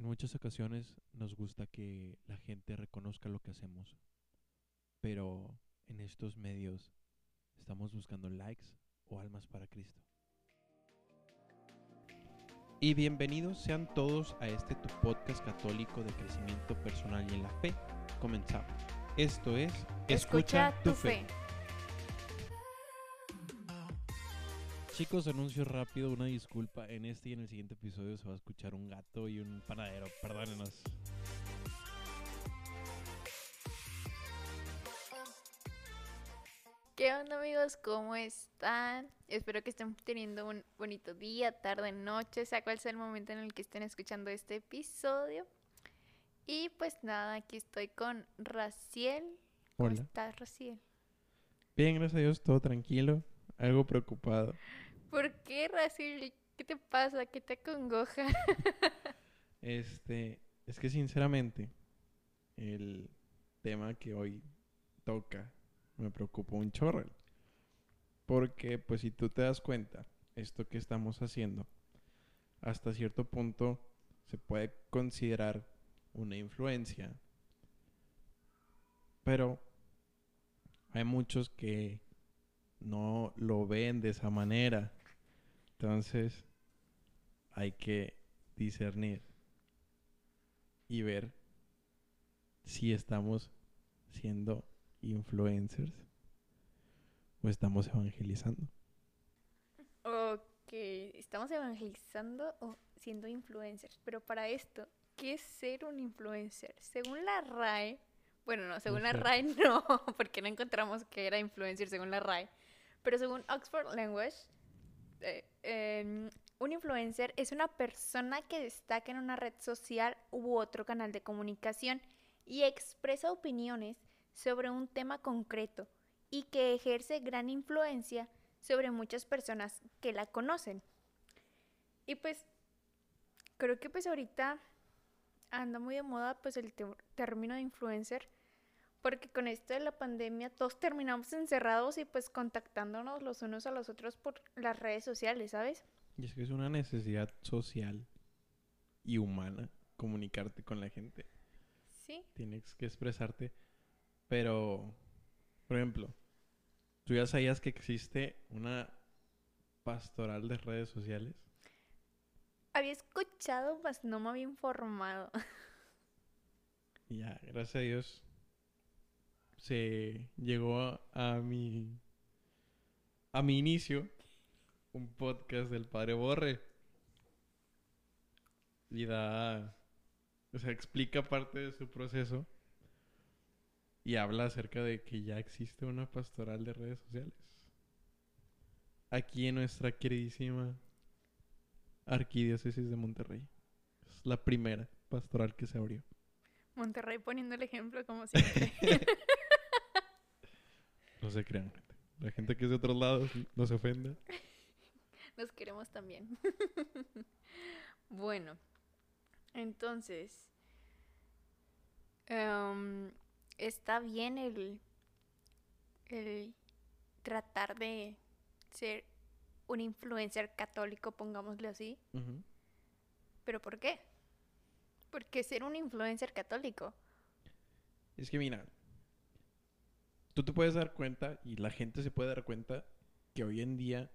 En muchas ocasiones nos gusta que la gente reconozca lo que hacemos, pero en estos medios estamos buscando likes o almas para Cristo. Y bienvenidos sean todos a este tu podcast católico de crecimiento personal y en la fe. Comenzamos. Esto es Escucha, tu fe. Chicos, anuncio rápido, una disculpa. En este y en el siguiente episodio se va a escuchar un gato y un panadero. Perdónenos. ¿Qué onda amigos? ¿Cómo están? Espero que estén teniendo un bonito día, tarde, noche, sea cual sea el momento en el que estén escuchando este episodio. Y pues nada, aquí estoy con Raciel. ¿Cómo Hola. estás, Raciel? Bien, gracias a Dios, todo tranquilo. Algo preocupado. ¿Por qué, Raciel? ¿Qué te pasa? ¿Qué te acongoja? Este, es que sinceramente, el tema que hoy toca me preocupa un chorro. Porque, pues, si tú te das cuenta, esto que estamos haciendo, hasta cierto punto se puede considerar una influencia. Pero hay muchos que no lo ven de esa manera. Entonces, hay que discernir y ver si estamos siendo influencers o estamos evangelizando. Ok, estamos evangelizando o siendo influencers, pero para esto, ¿qué es ser un influencer? Según la RAE, bueno, no, según la. RAE no, porque no encontramos que era influencer según la RAE, pero según Oxford Language, eh, em, un influencer es una persona que destaca en una red social u otro canal de comunicación y expresa opiniones sobre un tema concreto y que ejerce gran influencia sobre muchas personas que la conocen. Y pues creo que pues ahorita anda muy de moda pues el término de influencer porque con esto de la pandemia todos terminamos encerrados y pues contactándonos los unos a los otros por las redes sociales, ¿sabes? Y es que es una necesidad social y humana comunicarte con la gente. Sí. Tienes que expresarte. Pero, por ejemplo, ¿tú ya sabías que existe una pastoral de redes sociales? Había escuchado, mas no me había informado. Ya, gracias a Dios, se llegó a, a mi a mi inicio un podcast del Padre Borre. Y da, o sea, explica parte de su proceso y habla acerca de que ya existe una pastoral de redes sociales. Aquí en nuestra queridísima Arquidiócesis de Monterrey. Es la primera pastoral que se abrió. Monterrey poniendo el ejemplo como siempre. No se crean. La gente que es de otros lados no se ofenda. Nos queremos también. bueno, entonces, em, está bien el, el tratar de ser un influencer católico, pongámosle así. ¿Pero por qué? ¿Por qué ser un influencer católico? Es que mira, tú te puedes dar cuenta y la gente se puede dar cuenta que hoy en día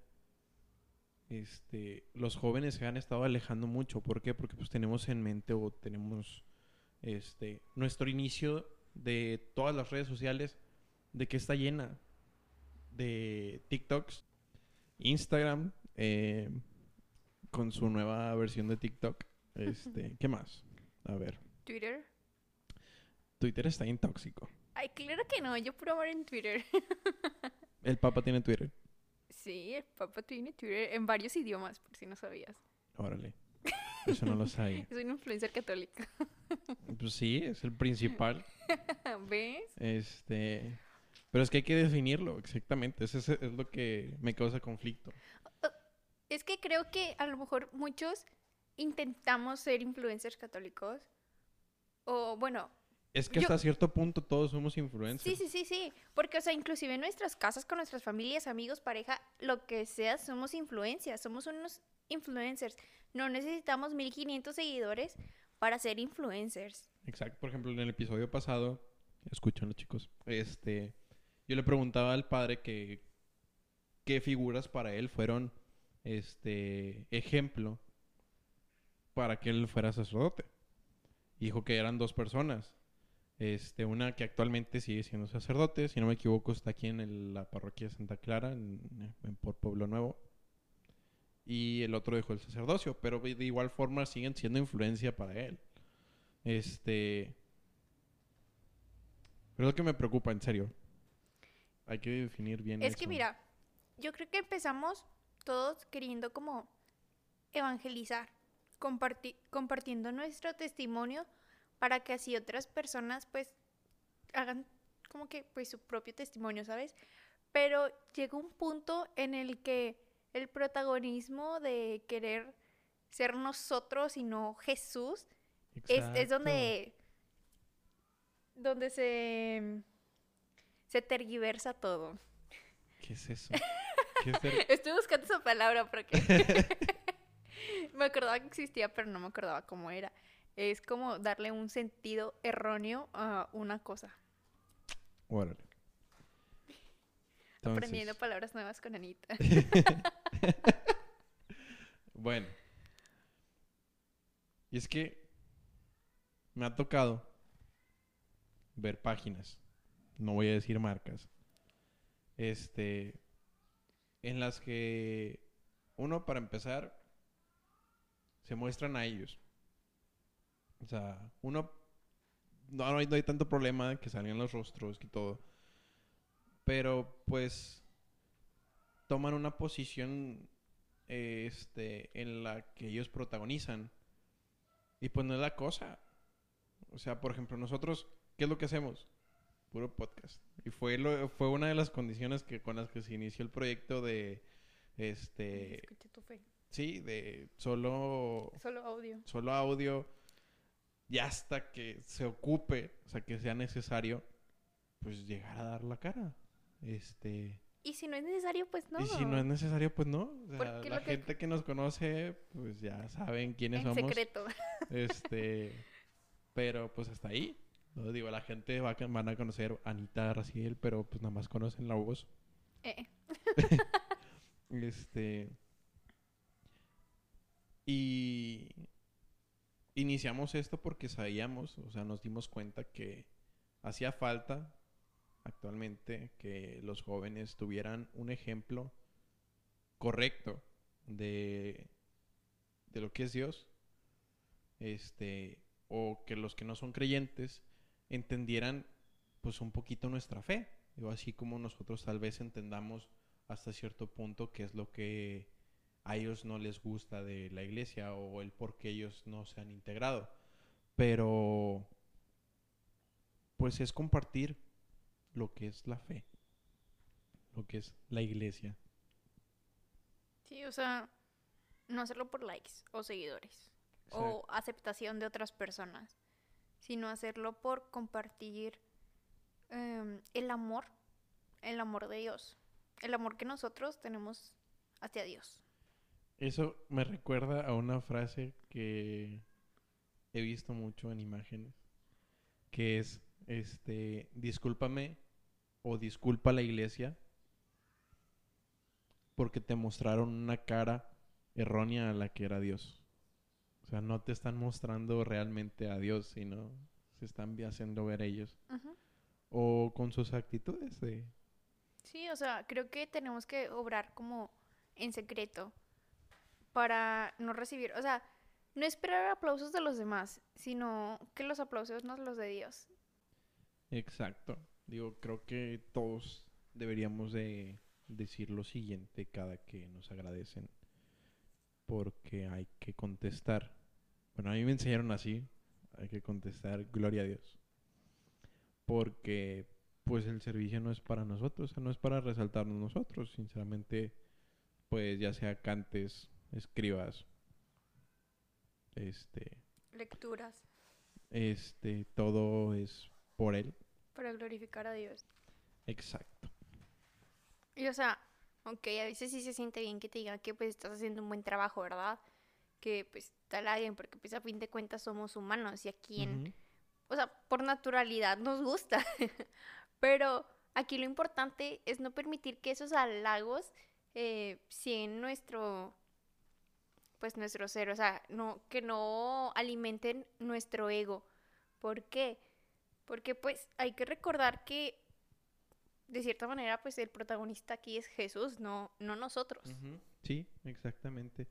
este, los jóvenes se han estado alejando mucho. ¿Por qué? Porque pues tenemos en mente o tenemos este, nuestro inicio de todas las redes sociales de que está llena de TikToks, Instagram, eh, con su nueva versión de TikTok. Este, ¿qué más? A ver, ¿Twitter? Twitter está bien tóxico. Ay, claro que no, yo puro amor en Twitter. El Papa tiene Twitter. sí, el papá tiene Twitter en varios idiomas, por si no sabías. Órale. Eso no lo sabía. Es un influencer católico. Pues sí, es el principal. ¿Ves? Este. Pero es que hay que definirlo exactamente. Eso es, es lo que me causa conflicto. Es que creo que a lo mejor muchos intentamos ser influencers católicos. O bueno, Es que Yo- hasta cierto punto todos somos influencers. sí, sí, sí, sí. Porque, o sea, inclusive en nuestras casas, con nuestras familias, amigos, pareja, lo que sea, somos influencias. Somos unos influencers. No necesitamos 1500 seguidores para ser influencers. Exacto. Por ejemplo, en el episodio pasado, escúchanlo chicos, este, yo le preguntaba al padre que qué figuras para él fueron este ejemplo para que él fuera sacerdote. Dijo que eran dos personas. Este, una que actualmente sigue siendo sacerdote, si no me equivoco, está aquí en el- la parroquia de Santa Clara, en, en- por Pueblo Nuevo. Y el otro dejó el sacerdocio, pero de igual forma siguen siendo influencia para él. Este. Pero es lo que me preocupa, en serio. Hay que definir bien Es que mira, yo creo que empezamos todos queriendo como evangelizar, comparti- compartiendo nuestro testimonio para que así otras personas pues hagan como que pues su propio testimonio, ¿sabes? Pero llega un punto en el que el protagonismo de querer ser nosotros y no Jesús es, es donde donde se se tergiversa todo. ¿Qué es eso? ¿Qué es Estoy buscando esa palabra porque me acordaba que existía, pero no me acordaba cómo era. Es como darle un sentido erróneo a una cosa. Órale. Aprendiendo palabras nuevas con Anita. bueno. Y es que me ha tocado ver páginas, no voy a decir marcas, este, en las que uno para empezar se muestran a ellos. O sea, uno no, no hay, no hay tanto problema de que salgan los rostros y todo. Pero pues toman una posición eh, este, en la que ellos protagonizan. Y pues no es la cosa. O sea, por ejemplo, nosotros, ¿qué es lo que hacemos? Puro podcast. Y fue, lo, fue una de las condiciones que, con las que se inició el proyecto de, este, Escuché tu fe. sí, de solo Solo audio. solo audio y hasta que se ocupe, o sea, que sea necesario, pues llegar a dar la cara. Este, Y si no es necesario, pues no. y si no es necesario, pues no. O sea, Porque la que- gente que nos conoce, pues ya saben quiénes en somos. secreto. Este, pero pues hasta ahí. No digo, la gente va van a conocer a Anita Raciel, pero pues nada más conocen la voz. Eh, Este. Y iniciamos esto porque sabíamos, o sea, nos dimos cuenta que hacía falta actualmente que los jóvenes tuvieran un ejemplo correcto de, de lo que es Dios. Este, o que los que no son creyentes entendieran pues un poquito nuestra fe. Digo, así como nosotros tal vez entendamos hasta cierto punto qué es lo que a ellos no les gusta de la iglesia o el por qué ellos no se han integrado. Pero pues es compartir lo que es la fe, lo que es la iglesia. sí, o sea, no hacerlo por likes o seguidores o aceptación de otras personas, sino hacerlo por compartir em, el amor, el amor de Dios, el amor que nosotros tenemos hacia Dios. Eso me recuerda a una frase que he visto mucho en imágenes, que es, este, discúlpame o disculpa a la iglesia porque te mostraron una cara errónea a la que era Dios. O sea, no te están mostrando realmente a Dios, sino se están haciendo ver ellos. O con sus actitudes de... Sí, o sea, creo que tenemos que obrar como en secreto para no recibir, o sea, no esperar aplausos de los demás, sino que los aplausos no los de Dios. Exacto. Digo, creo que todos deberíamos de decir lo siguiente cada que nos agradecen. Porque hay que contestar. Bueno, a mí me enseñaron así. Hay que contestar, gloria a Dios. Porque, pues, el servicio no es para nosotros. O sea, no es para resaltarnos nosotros. Sinceramente, pues, ya sea cantes, escribas, este, Lecturas este, todo es por Él. para glorificar a Dios. Exacto. Y o sea, ok, a veces sí se siente bien que te digan que pues estás haciendo un buen trabajo, ¿verdad? que pues tal alguien, porque pues a fin de cuentas somos humanos y aquí en, Ujú. o sea, por naturalidad nos gusta. Pero aquí lo importante es no permitir que esos halagos eh, siguen nuestro, pues nuestro ser, o sea, no, que no alimenten nuestro ego. ¿Por qué? Porque pues hay que recordar que de cierta manera pues el protagonista aquí es Jesús, no, no nosotros. Sí, exactamente.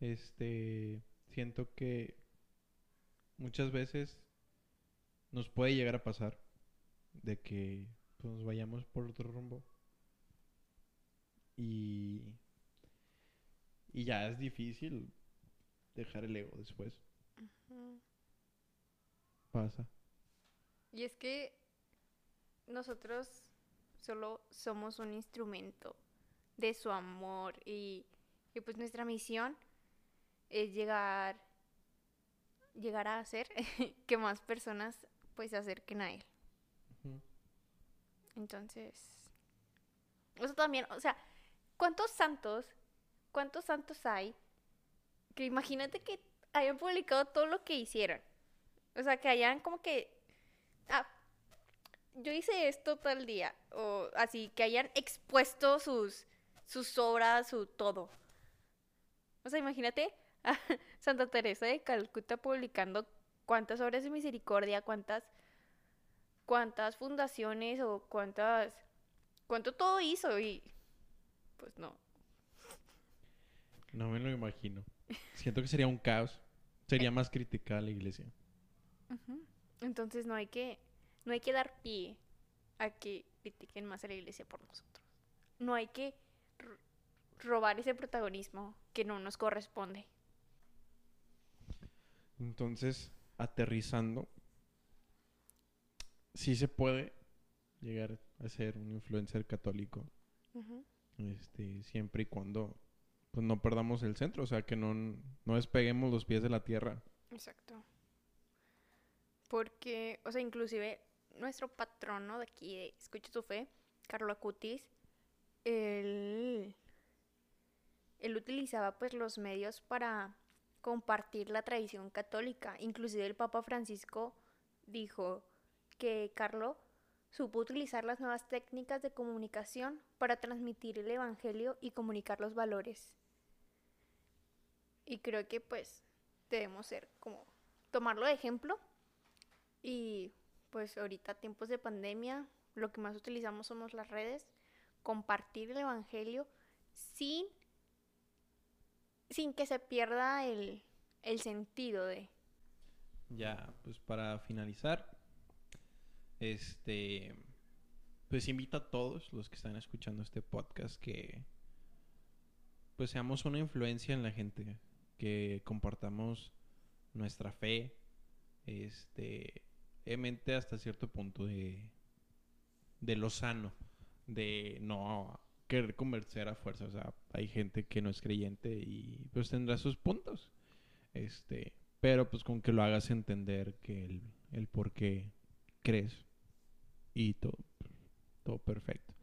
Este, siento que muchas veces nos puede llegar a pasar de que pues, nos vayamos por otro rumbo y y ya es difícil dejar el ego después. Pasa. Y es que nosotros solo somos un instrumento de su amor y, y pues nuestra misión es llegar llegar a hacer que más personas pues se acerquen a él. Entonces, eso también, o sea, ¿cuántos santos, cuántos santos hay que imagínate que hayan publicado todo lo que hicieron? O sea, que hayan como que, ah, yo hice esto tal día, o así, que hayan expuesto sus, sus obras, su todo. O sea, imagínate a Santa Teresa de Calcuta publicando cuántas obras de misericordia, cuántas cuántas fundaciones o cuántas cuánto todo hizo y pues no. No me lo imagino. Siento que sería un caos. Sería más criticada la iglesia. Entonces no hay que no hay que dar pie a que critiquen más a la iglesia por nosotros. No hay que ro- robar ese protagonismo que no nos corresponde. Entonces, aterrizando, sí se puede llegar a ser un influencer católico, este, siempre y cuando pues no perdamos el centro, o sea, que no, no despeguemos los pies de la tierra. Exacto. Porque, o sea, inclusive nuestro patrono de aquí de Escucha tu Fe, Carlo Acutis, él, él utilizaba pues los medios para compartir la tradición católica. Inclusive el Papa Francisco dijo que Carlo supo utilizar las nuevas técnicas de comunicación para transmitir el Evangelio y comunicar los valores. Y creo que pues debemos ser como tomarlo de ejemplo. Y pues ahorita tiempos de pandemia lo que más utilizamos somos las redes compartir el evangelio sin sin que se pierda el, el sentido de Ya, pues para finalizar, este, pues invito a todos los que están escuchando este podcast que, pues seamos una influencia en la gente, que compartamos nuestra fe, este, obviamente hasta cierto punto de, de lo sano, de no querer convencer a fuerza, o sea, hay gente que no es creyente y pues tendrá sus puntos, este, pero pues con que lo hagas entender que el, el por qué crees y todo, todo perfecto.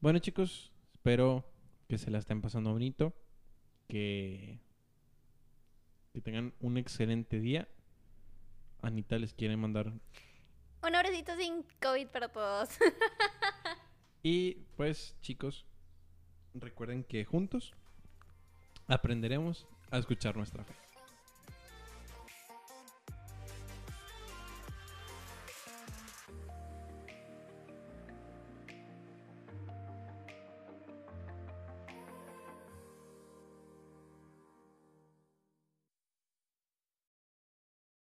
Bueno chicos, espero que se la estén pasando bonito, que, que tengan un excelente día. Anita les quiere mandar un abracito sin COVID para todos. y pues chicos, recuerden que juntos aprenderemos a escuchar nuestra fe.